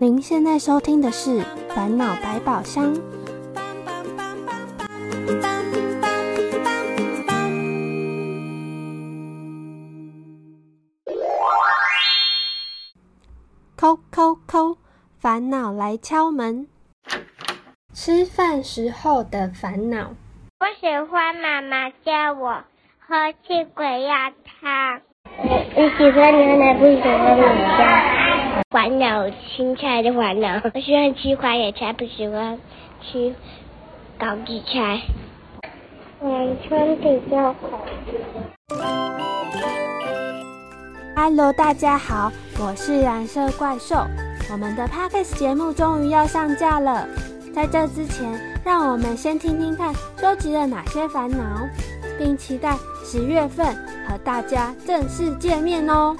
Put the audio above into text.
您现在收听的是《烦恼百宝箱》。扣扣扣，烦恼来敲门。吃饭时候的烦恼。我喜欢妈妈叫我喝气鬼鸭汤。你喜欢牛奶不喜欢米饭？烦恼青菜的烦恼。我喜欢吃花野菜，不喜欢吃高丽菜。晚餐比较好。Hello，大家好，我是蓝色怪兽。我们的 Podcast 节目终于要上架了。在这之前，让我们先听听看收集了哪些烦恼，并期待十月份和大家正式见面哦。